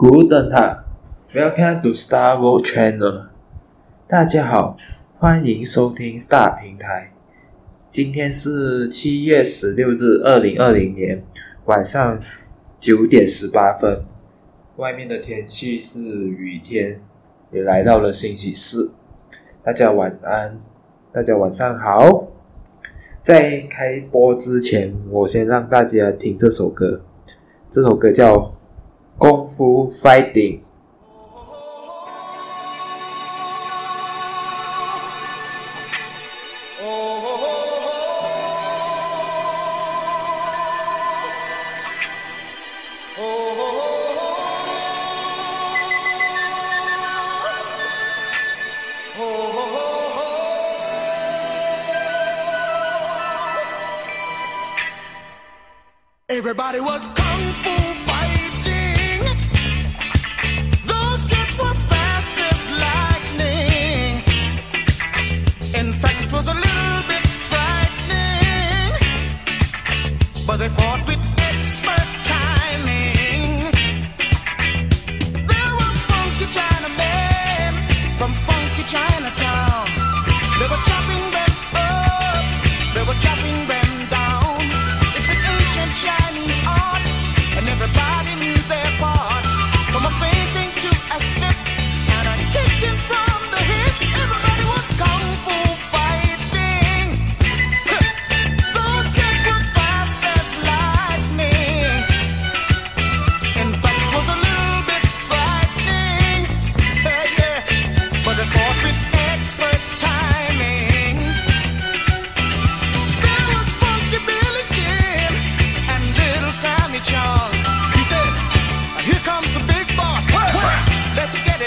Good night. Welcome to Star World Channel. 大家好，欢迎收听 Star 平台。今天是七月十六日，二零二零年晚上九点十八分。外面的天气是雨天，也来到了星期四。大家晚安，大家晚上好。在开播之前，我先让大家听这首歌。这首歌叫。功夫 fighting。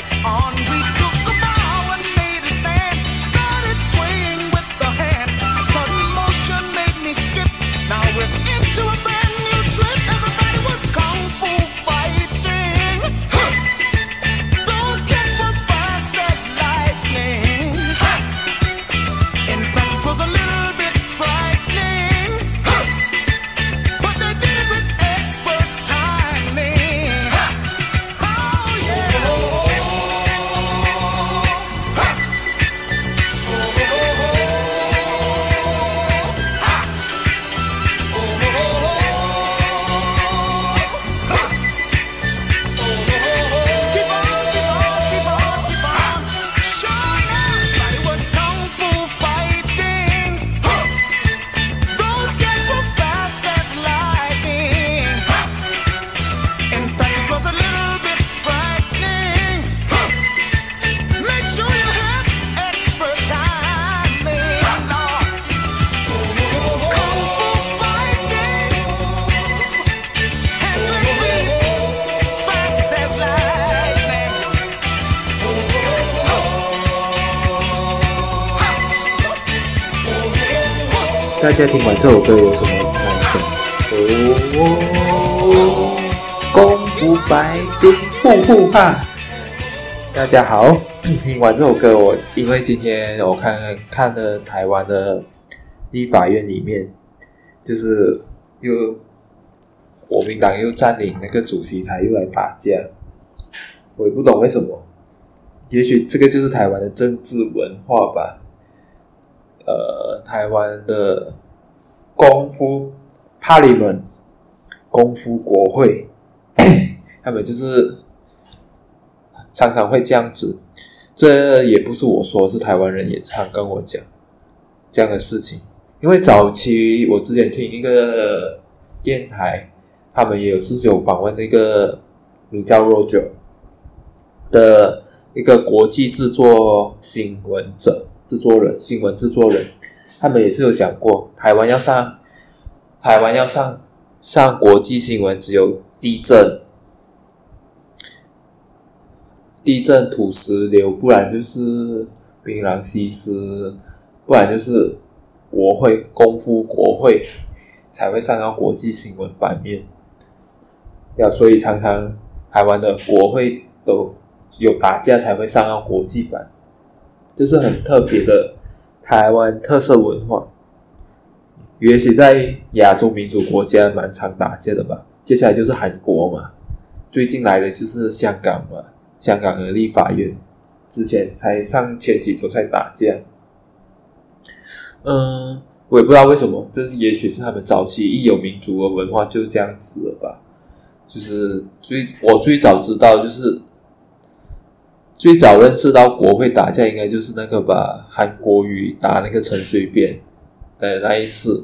it on. 大家听完这首歌有什么感想？哦，功夫 fighting，呼呼哈！大家好，听完这首歌，我因为今天我看看了台湾的立法院里面，就是又国民党又占领那个主席台，又来打架，我也不懂为什么。也许这个就是台湾的政治文化吧。呃，台湾的功夫 Parliament，功夫国会，他们就是常常会这样子。这也不是我说，是台湾人也常跟我讲这样的事情。因为早期我之前听一个电台，他们也有是有访问那个名叫 Roger 的一个国际制作新闻者。制作人，新闻制作人，他们也是有讲过，台湾要上，台湾要上上国际新闻，只有地震、地震、土石流，不然就是槟榔西施，不然就是国会功夫国会才会上到国际新闻版面。要所以常常台湾的国会都有打架才会上到国际版。就是很特别的台湾特色文化，也许在亚洲民主国家蛮常打架的吧。接下来就是韩国嘛，最近来的就是香港嘛，香港的立法院之前才上前几周才打架。嗯，我也不知道为什么，这是也许是他们早期一有民族的文化就这样子了吧。就是最我最早知道就是最早认识到国会打架，应该就是那个吧，韩国瑜打那个陈水扁的那一次。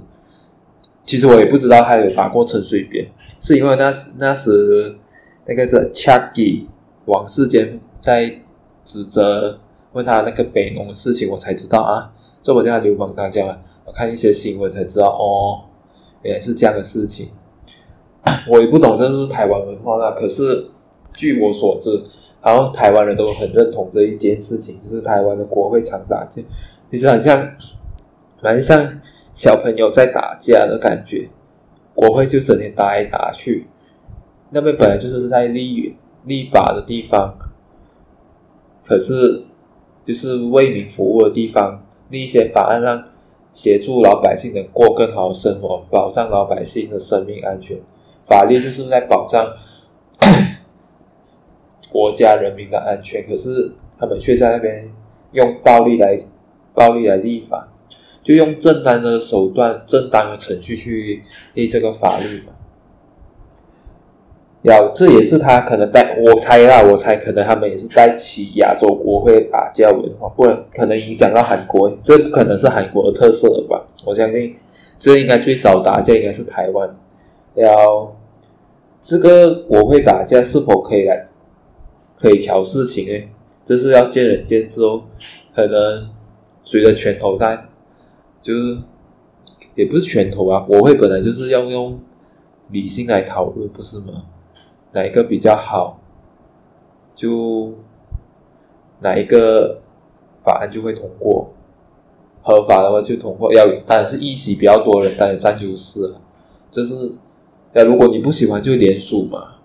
其实我也不知道他有打过陈水扁，是因为那时那时那个的 Chucky 王世坚在指责问他那个北农的事情，我才知道啊，这我叫流氓打架。我看一些新闻才知道，哦，原来是这样的事情。我也不懂，这是台湾文化啦。可是据我所知，好像台湾人都很认同这一件事情，就是台湾的国会常打架，其实很像，蛮像。小朋友在打架的感觉，国会就整天打来打去。那边本来就是在立立法的地方，可是就是为民服务的地方，立一些法案让协助老百姓能过更好的生活，保障老百姓的生命安全。法律就是在保障国家人民的安全，可是他们却在那边用暴力来暴力来立法。就用正当的手段、正当的程序去立这个法律嘛？要这也是他可能带我猜啦，我猜可能他们也是带起亚洲国会打架文化，不然可能影响到韩国，这不可能是韩国的特色吧？我相信这应该最早打架应该是台湾。要这个国会打架是否可以来可以乔事情呢？这是要见仁见智哦。可能随着拳头大。就是也不是拳头啊，国会本来就是要用理性来讨论，不是吗？哪一个比较好，就哪一个法案就会通过，合法的话就通过。要当然是议席比较多人，当然占优势了。这是那如果你不喜欢，就联署嘛，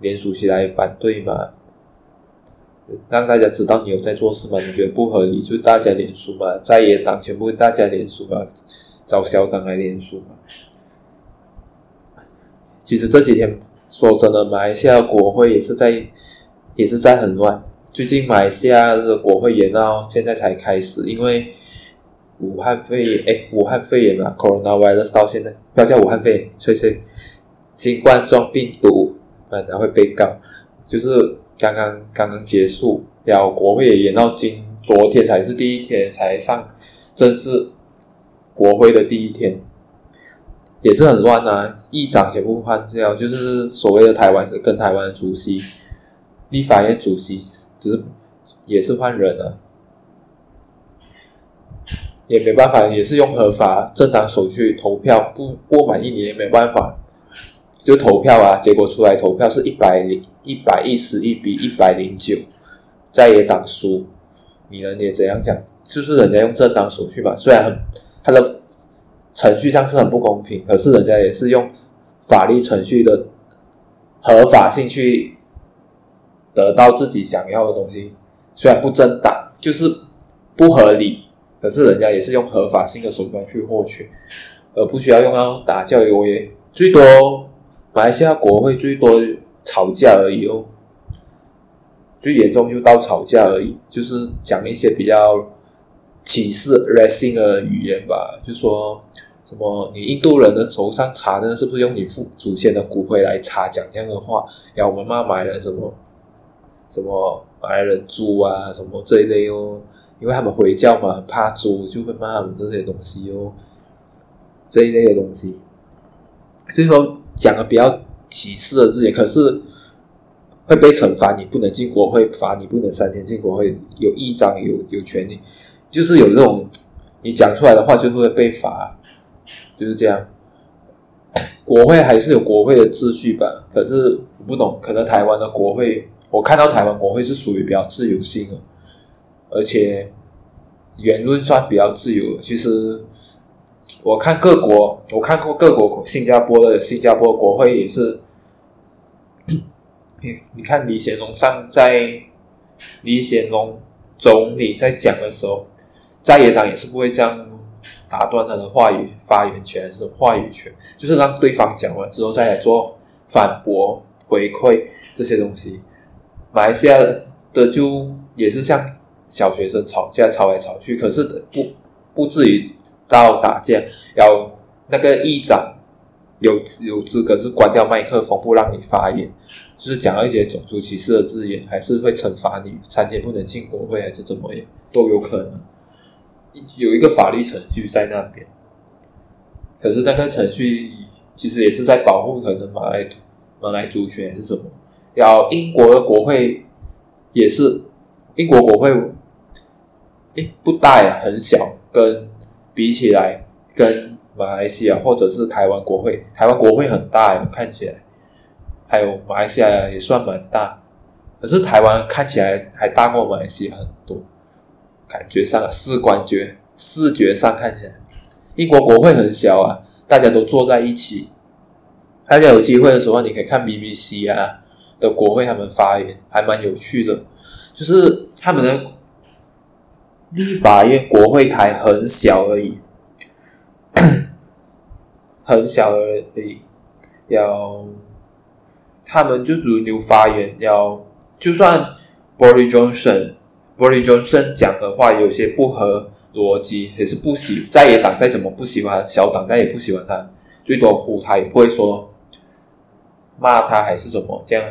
联署起来反对嘛。让大家知道你有在做事嘛？你觉得不合理，就大家联署嘛，在野党全部大家联署嘛，找小党来联署嘛。其实这几天说真的，马来西亚国会也是在也是在很乱。最近马来西亚的国会也到现在才开始，因为武汉肺炎，哎，武汉肺炎啊，coronavirus 到现在不要叫武汉肺炎，所以是新冠状病毒，本来会被告，就是。刚刚刚刚结束，然后国会也延到今昨天才是第一天才上正式国会的第一天，也是很乱啊！议长全部换掉，就是所谓的台湾跟台湾的主席，立法院主席只是也是换人了，也没办法，也是用合法正当手续投票，不过满一年也没办法。就投票啊，结果出来投票是一百零一百一十一比一百零九，在野党输。你呢？你也怎样讲？就是人家用正当手续嘛，虽然很他的程序上是很不公平，可是人家也是用法律程序的合法性去得到自己想要的东西。虽然不正当，就是不合理，可是人家也是用合法性的手段去获取，而不需要用到打教育。我也最多。马来西亚国会最多吵架而已哦，最严重就到吵架而已，就是讲一些比较歧视 racism 的语言吧，就说什么你印度人的头上插的是不是用你父祖先的骨灰来插？讲这样的话，然后我们骂马来人什么什么马来人猪啊什么这一类哦，因为他们回教嘛，很怕猪，就会骂他们这些东西哦，这一类的东西，所以说。讲的比较歧视的字眼，可是会被惩罚。你不能进国会，罚你不能三天进国会。有一张有有权利，就是有这种你讲出来的话就会被罚，就是这样。国会还是有国会的秩序吧？可是我不懂，可能台湾的国会，我看到台湾国会是属于比较自由性的，而且言论算比较自由。其实。我看各国，我看过各国，新加坡的新加坡国会也是，你你看李显龙上在李显龙总理在讲的时候，在野党也是不会这样打断他的话语发言权还是话语权，就是让对方讲完之后再来做反驳，回馈这些东西。马来西亚的就也是像小学生吵架吵来吵去，可是不不至于到打架。要那个议长有有资格是关掉麦克风不让你发言，就是讲到一些种族歧视的字眼，还是会惩罚你三天不能进国会，还是怎么样都有可能。有一个法律程序在那边，可是那个程序其实也是在保护可能马来马来族群还是什么。要英国的国会也是英国国会，诶不大呀，很小，跟比起来跟马来西亚或者是台湾国会，台湾国会很大呀，看起来，还有马来西亚也算蛮大，可是台湾看起来还大过马来西亚很多。感觉上，视观觉视觉上看起来，英国国会很小啊，大家都坐在一起。大家有机会的时候，你可以看 BBC 啊的国会他们发言，还蛮有趣的。就是他们的立法院国会台很小而已，很小而已。要他们就轮流发言，要就算 Boris Johnson。Boris Johnson 讲的话有些不合逻辑，也是不喜在野党再怎么不喜欢，小党再也不喜欢他，最多呼他也不会说骂他还是什么这样，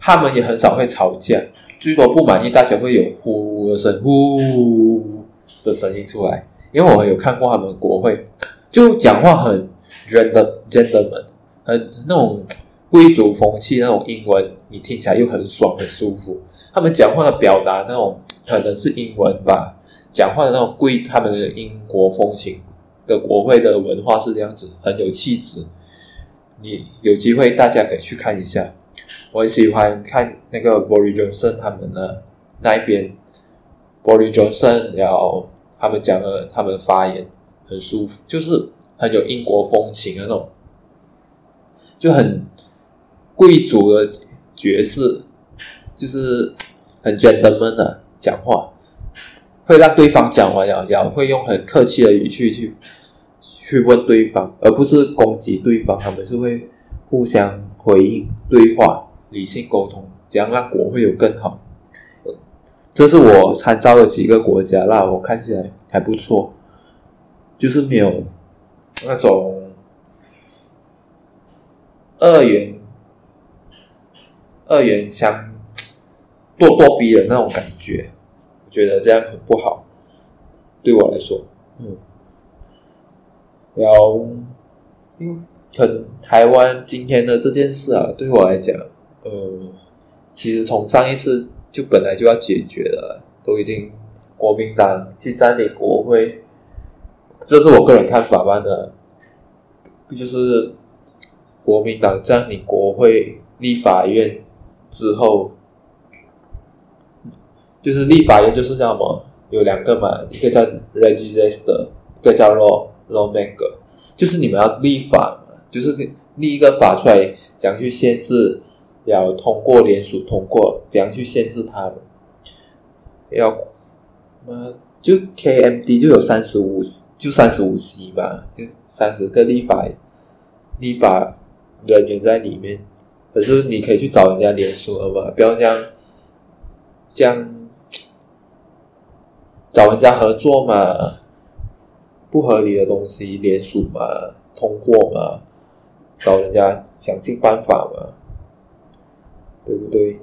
他们也很少会吵架，最多不满意大家会有呼的声呼的声音出来，因为我有看过他们国会，就讲话很 gentleman，很那种贵族风气那种英文，你听起来又很爽很舒服。他们讲话的表达那种可能是英文吧，讲话的那种贵，他们的英国风情的国会的文化是这样子，很有气质。你有机会大家可以去看一下，我很喜欢看那个 Boris Johnson 他们的那一边，Boris Johnson 然后他们讲的他们发言很舒服，就是很有英国风情的那种，就很贵族的爵士，就是。很 gentleman 的讲话，会让对方讲完了，然后会用很客气的语气去去问对方，而不是攻击对方。他们是会互相回应、对话、理性沟通，这样让国会有更好。这是我参照的几个国家，那我看起来还不错，就是没有那种二元二元相。咄咄逼人那种感觉，我觉得这样很不好，对我来说，嗯，然后，因为可能台湾今天的这件事啊，对我来讲，呃，其实从上一次就本来就要解决了，都已经国民党去占领国会，这是我个人看法吧的，就是国民党占领国会立法院之后。就是立法院就是叫什么？有两个嘛，一个叫 legislator，一个叫 law lawmaker。就是你们要立法，就是立一个法出来，想去限制，要通过联署通过，怎样去限制它？要，嘛就 KMD 就有三十五，就三十五席嘛，就三十个立法立法人员在里面。可是你可以去找人家联署了嘛，不要这样，这样。找人家合作嘛，不合理的东西联署嘛，通过嘛，找人家想尽办法嘛，对不对？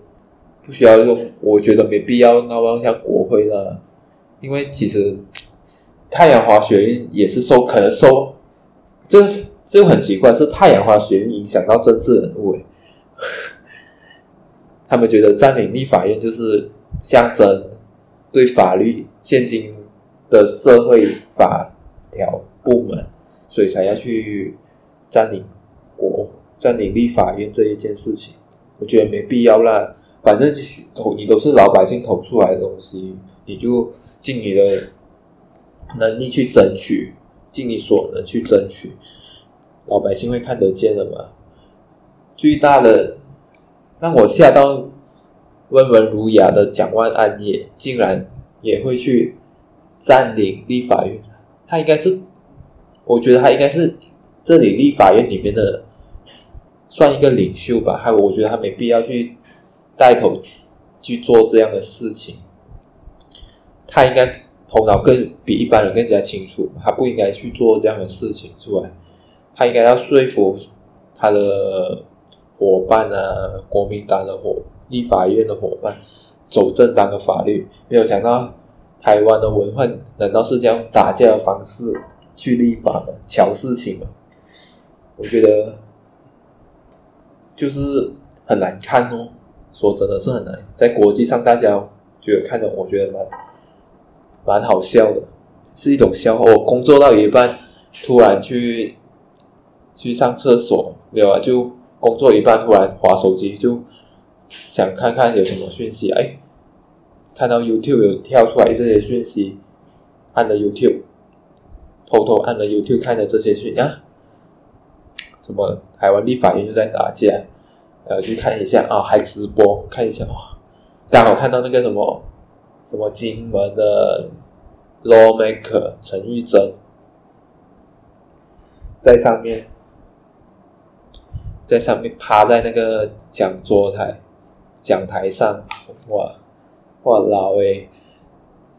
不需要用，我觉得没必要那么像国会了，因为其实 太阳花学运也是受可能受，这这很奇怪，是太阳花学运影响到政治人物，他们觉得占领立法院就是象征。对法律现今的社会法条部门，所以才要去占领国、占领立法院这一件事情，我觉得没必要啦。反正投你都是老百姓投出来的东西，你就尽你的能力去争取，尽你所能去争取，老百姓会看得见的嘛。最大的让我吓到。温文儒雅的蒋万安也竟然也会去占领立法院，他应该是，我觉得他应该是这里立法院里面的算一个领袖吧，还我觉得他没必要去带头去做这样的事情。他应该头脑更比一般人更加清楚，他不应该去做这样的事情出来。他应该要说服他的伙伴啊，国民党的伙立法院的伙伴走正当的法律。没有想到台湾的文化难道是这样打架的方式去立法吗？乔事情吗？我觉得。就是很难看哦，说真的是很难，在国际上大家觉得看的，我觉得蛮蛮好笑的，是一种笑话。我工作到一半，突然去去上厕所，没有啊？就工作一半，突然滑手机，就想看看有什么讯息。哎，看到 YouTube 有跳出来这些讯息，按了 YouTube，偷偷按了 YouTube 看的这些讯息啊。怎么台湾立法院就在打架？呃，去看一下啊，还直播看一下哦。刚好看到那个什么什么金门的 lawmaker 陈玉珍在上面，在上面趴在那个讲桌台讲台上，哇哇老诶，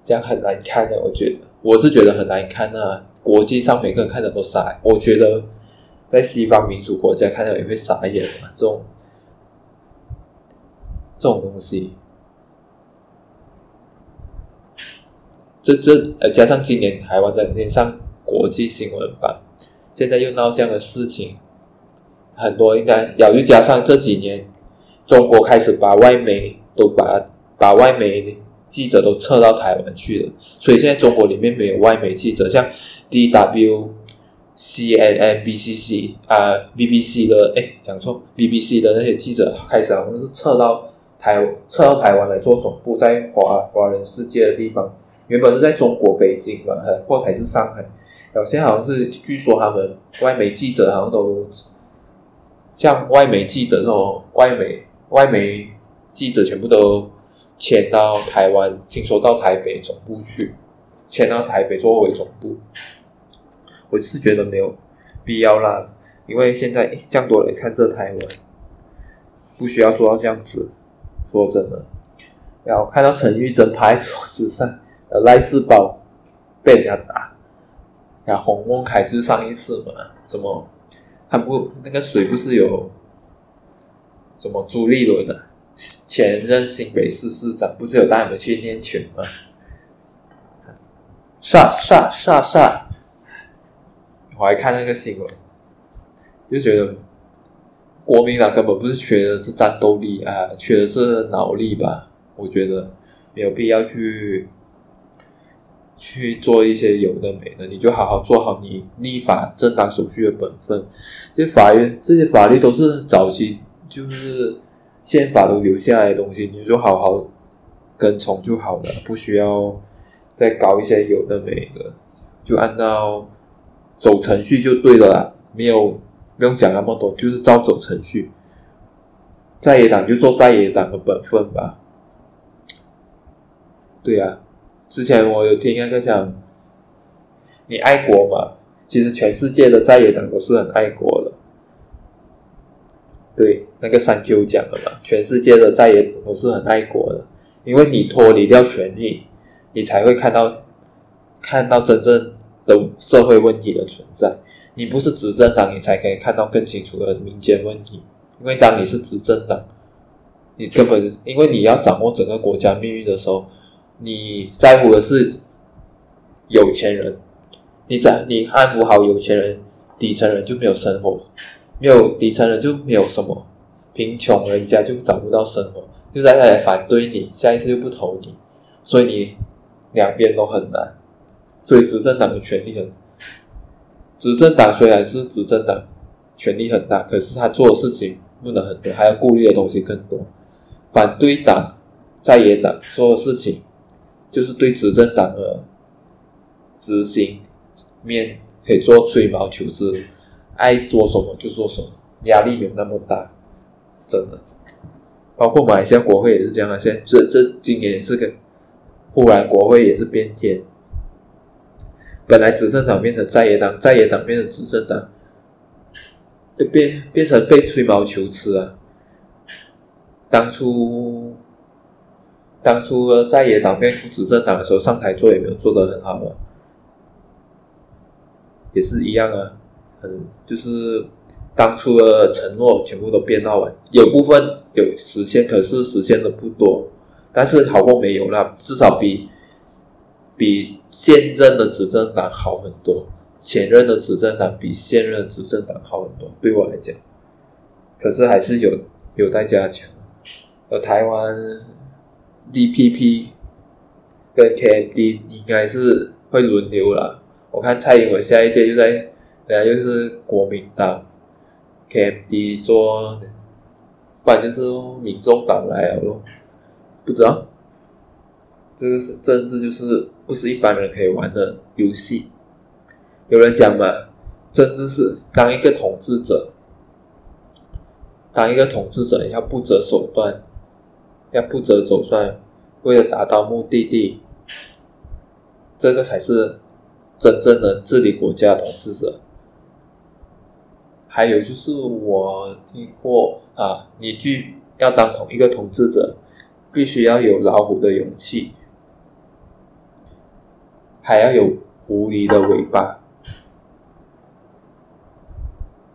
这样很难看的，我觉得我是觉得很难看啊。国际上每个人看的都傻，我觉得。在西方民主国家看到也会傻眼嘛？这种这种东西，这这呃，加上今年台湾在连上国际新闻版，现在又闹这样的事情，很多应该要又加上这几年中国开始把外媒都把把外媒记者都撤到台湾去了，所以现在中国里面没有外媒记者，像 DW。C N N B C C 啊，B B C 的哎，讲错，B B C 的那些记者开始好像是撤到台撤到台湾来做总部，在华华人世界的地方，原本是在中国北京嘛，或还是上海，有些好像是据说他们外媒记者好像都像外媒记者这种外媒外媒记者全部都迁到台湾，听说到台北总部去，迁到台北作为总部。我是觉得没有必要啦，因为现在这样多人看这台湾，不需要做到这样子。说真的，然后看到陈玉珍趴在桌子上，呃，赖世宝被人家打，然后洪孟凯是上一次嘛？什么？他不那个谁不是有什么朱立伦的、啊、前任新北市市长，不是有带我们去练拳吗？杀杀杀杀！我还看那个新闻，就觉得国民党根本不是缺的是战斗力啊，缺的是脑力吧？我觉得没有必要去去做一些有的没的，你就好好做好你立法正当手续的本分。这法院这些法律都是早期就是宪法都留下来的东西，你就好好跟从就好了，不需要再搞一些有的没的，就按照。走程序就对了啦，没有不用讲那么多，就是照走程序。在野党就做在野党的本分吧。对啊，之前我有听那个讲，你爱国嘛？其实全世界的在野党都是很爱国的。对，那个三 Q 讲的嘛，全世界的在野党都是很爱国的，因为你脱离掉权力，你才会看到看到真正。的社会问题的存在，你不是执政党，你才可以看到更清楚的民间问题。因为当你是执政党，你根本因为你要掌握整个国家命运的时候，你在乎的是有钱人，你在你安抚好有钱人，底层人就没有生活，没有底层人就没有什么，贫穷人家就找不到生活，就在那里反对你，下一次就不投你，所以你两边都很难。所以执政党的权力很，执政党虽然是执政党，权力很大，可是他做的事情不能很多，还要顾虑的东西更多。反对党、在野党做的事情，就是对执政党的执行面可以做吹毛求疵，爱说什么就说什么，压力没有那么大，真的。包括马来西亚国会也是这样啊，现在这这今年也是个，忽然国会也是变天。本来执政党变成在野党，在野党变成执政党，就变变成被吹毛求疵啊！当初当初的在野党变执政党的时候上台做也没有做得很好啊，也是一样啊，很就是当初的承诺全部都变到完，有部分有实现，可是实现的不多，但是好过没有啦，至少比比现任的执政党好很多。前任的执政党比现任执政党好很多，对我来讲，可是还是有有待加强。而台湾 DPP 跟 KMD 应该是会轮流啦。我看蔡英文下一届就在，本来就是国民党 KMD 做，不然就是民众党来了，不知道。这个是政治，就是不是一般人可以玩的游戏。有人讲嘛，政治是当一个统治者，当一个统治者要不择手段，要不择手段，为了达到目的地，这个才是真正的治理国家的统治者。还有就是我听过啊，你去要当同一个统治者，必须要有老虎的勇气，还要有狐狸的尾巴。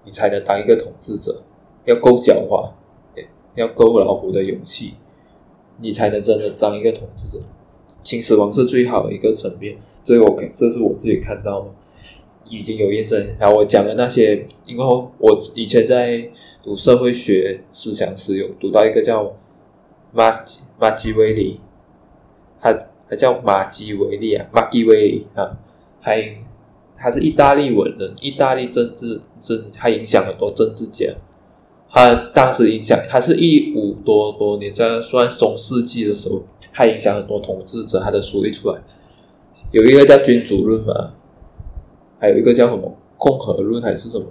你才能当一个统治者，要够狡猾，要够老虎的勇气，你才能真的当一个统治者。秦始皇是最好的一个层面，这个我这是我自己看到的，已经有验证。然后我讲的那些，因为我以前在读社会学思想史有读到一个叫马基马基维利，他他叫马基维利啊，马基维利啊，还。他是意大利文人，意大利政治政治，他影响很多政治家。他当时影响，他是一五多多年，在算中世纪的时候，他影响很多统治者。他的书一出来，有一个叫君主论嘛，还有一个叫什么共和论还是什么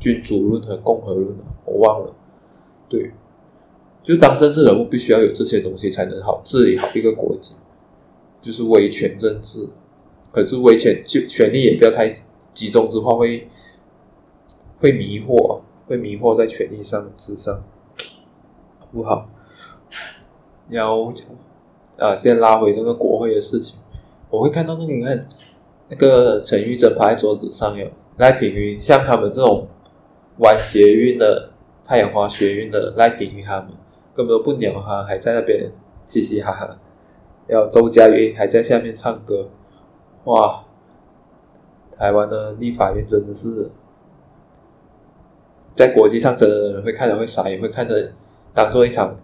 君主论和共和论嘛，我忘了。对，就当政治人物必须要有这些东西，才能好治理好一个国家，就是威权政治。可是威权就权力也不要太集中之话，会会迷惑，会迷惑在权力上之上，不好。要讲啊，先拉回那个国会的事情，我会看到那个你看那个陈玉珍趴在桌子上有赖品云，像他们这种玩学运的太阳花学运的赖品云他们根本都不鸟他，还在那边嘻嘻哈哈。然后周家瑜还在下面唱歌。哇，台湾的立法院真的是，在国际上真的会看的会傻，也会看的当做一场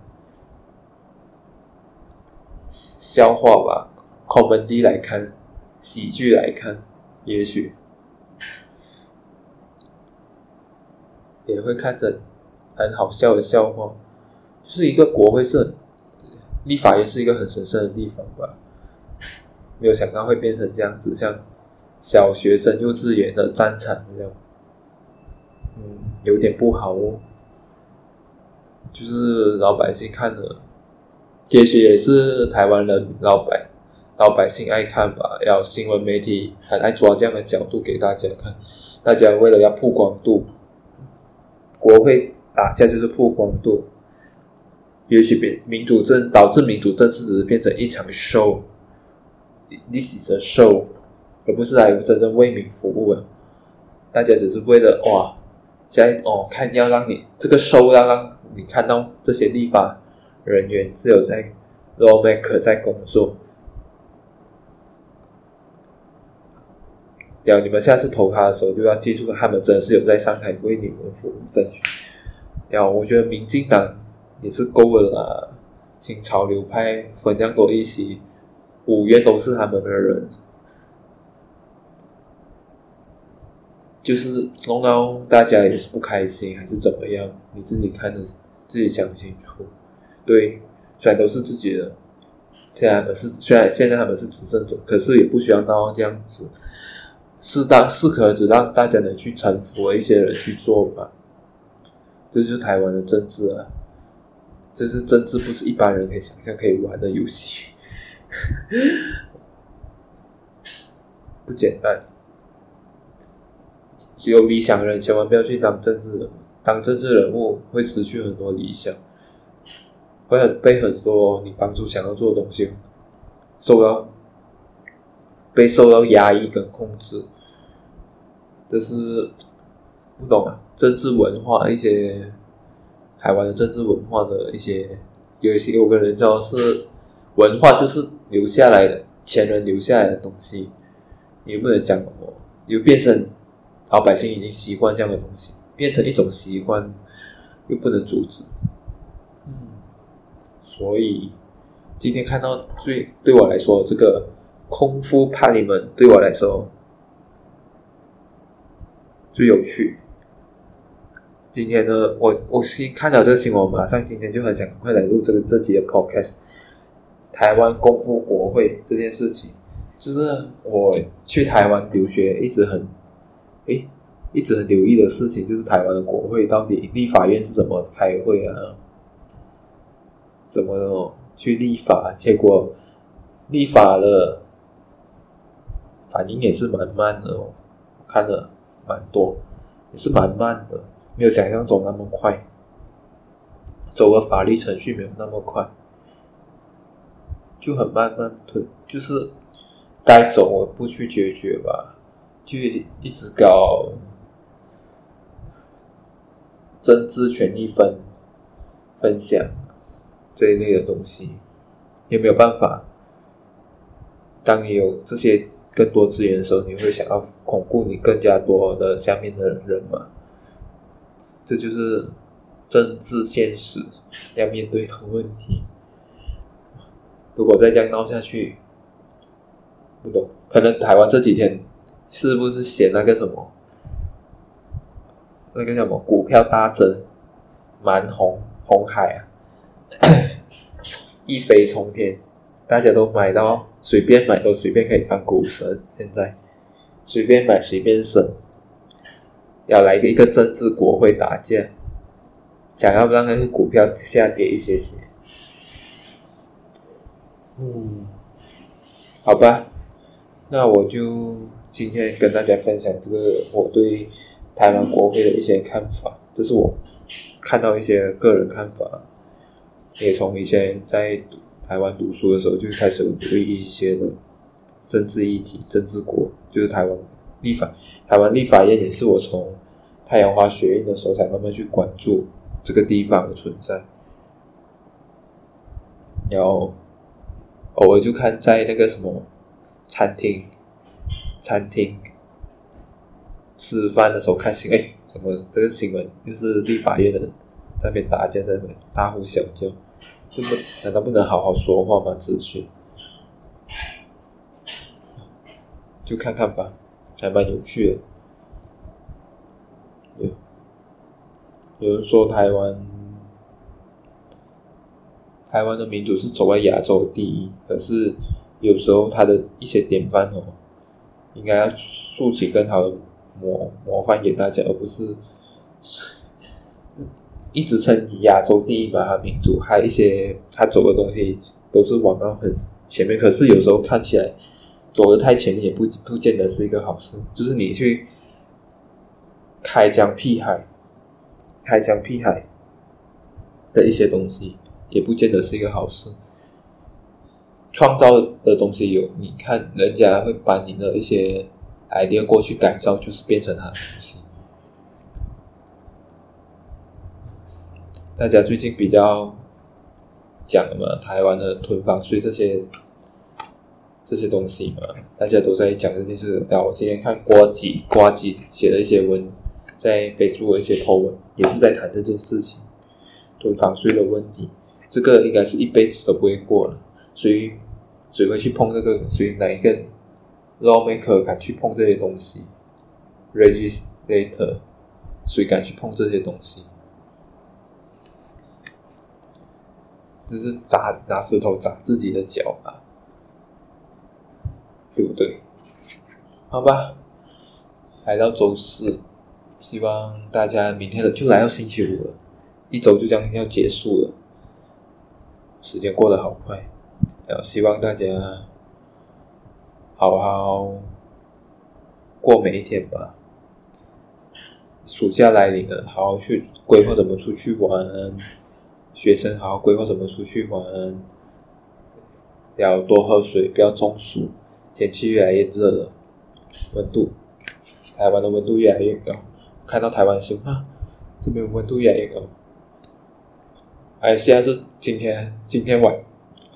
笑话吧，comedy 来看，喜剧来看，也许。也会看着很好笑的笑话，就是一个国会是，立法院是一个很神圣的地方吧。没有想到会变成这样子，像小学生、幼稚园的战场一样，嗯，有点不好哦。就是老百姓看了，也许也是台湾人老百老百姓爱看吧。要新闻媒体很爱抓这样的角度给大家看，大家为了要曝光度，国会打架就是曝光度。也许变民主政导致民主政治只是变成一场 show。This is a show，而不是来真正为民服务的。大家只是为了哇，现在哦，看要让你这个 show 要让你看到这些立法人员只有在 lawmaker 在工作。然后你们下次投他的时候，就要记住，他们真的是有在上台为你们服务争取。然后我觉得民进党也是够了啦，新潮流派分量多一些。五院都是他们的人，就是弄到大家也是不开心，还是怎么样？你自己看着，自己想清楚。对，虽然都是自己的，虽然他们是虽然现在他们是执政者，可是也不需要闹到这样子，适当适可而止，让大家能去臣服一些人去做吧。这就是台湾的政治啊，这是政治，不是一般人可以想象可以玩的游戏。不简单，只有理想的人千万不要去当政治人物，当政治人物会失去很多理想，会很被很多你当初想要做的东西受到被受到压抑跟控制，这是不懂啊，政治文化一些台湾的政治文化的一些有一些有个人叫是文化，就是留下来的前人留下来的东西，你不能讲什么，又变成老百姓已经习惯这样的东西。变成一种习惯，又不能阻止。嗯，所以今天看到最对我来说，这个空腹帕里们对我来说最有趣。今天呢，我我先看到这个新闻，马上今天就很想快来录这个这集的 podcast。台湾公布国会这件事情，就是我去台湾留学一直很诶。一直很留意的事情就是台湾的国会到底立法院是怎么开会啊？怎么去立法？结果立法了，反应也是蛮慢的哦，看了蛮多，也是蛮慢的，没有想象中那么快，走个法律程序没有那么快，就很慢慢推，就是该走我不去解决吧，就一直搞。政治权利分分享这一类的东西，也没有办法。当你有这些更多资源的时候，你会想要巩固你更加多的下面的人嘛？这就是政治现实要面对的问题。如果再这样闹下去，不懂，可能台湾这几天是不是写那个什么？那个叫什么？股票大增，满红红海啊，一飞冲天，大家都买到，随便买都随便可以当股神。现在随便买随便省，要来一个政治国会打架，想要让那个股票下跌一些些。嗯，好吧，那我就今天跟大家分享这个我对。台湾国会的一些看法，这是我看到一些个人看法，也从以前在台湾读书的时候就开始读一些的政治议题、政治国，就是台湾立法。台湾立法院也是我从太阳花学运的时候才慢慢去关注这个地方的存在，然后偶尔就看在那个什么餐厅，餐厅。吃饭的时候看新闻，哎，怎么这个新闻就是立法院的人在那边打架，在那边大呼小叫，就不难道不能好好说话吗？秩序，就看看吧，还蛮有趣的。有有人说台湾台湾的民主是走在亚洲第一，可是有时候他的一些典范哦，应该要竖起更好的。模模范给大家，而不是一直称亚洲第一吧。他民主，还有一些他走的东西都是往到很前面。可是有时候看起来走得太前面，也不不见得是一个好事。就是你去开疆辟海、开疆辟海的一些东西，也不见得是一个好事。创造的东西有，你看人家会把你的一些。idea 过去改造，就是变成他的东西。大家最近比较讲了嘛，台湾的囤房税这些这些东西嘛，大家都在讲这件事。然后我今天看呱吉呱吉写了一些文，在 Facebook 一些 po 文，也是在谈这件事情，对防税的问题。这个应该是一辈子都不会过了，所以谁会去碰这个？所以哪一个？Lawmaker 敢去碰这些东西，Legislator 谁敢去碰这些东西？只是砸拿石头砸自己的脚啊，对不对？好吧，来到周四，希望大家明天的就来到星期五了，一周就将要结束了，时间过得好快，然后希望大家。好好过每一天吧。暑假来临了，好好去规划怎么出去玩。学生好好规划怎么出去玩，要多喝水，不要中暑。天气越来越热了，温度，台湾的温度越来越高。看到台湾新闻啊，这边温度越来越高。哎，现在是今天，今天晚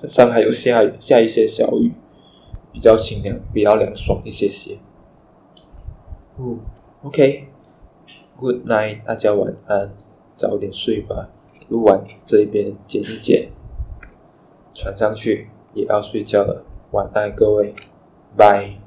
上还有下雨，下一些小雨，比较清凉，比较凉爽一些些。哦，OK，Good night，大家晚安，早点睡吧。录完这一边剪一剪，传上去也要睡觉了。晚安，各位，拜。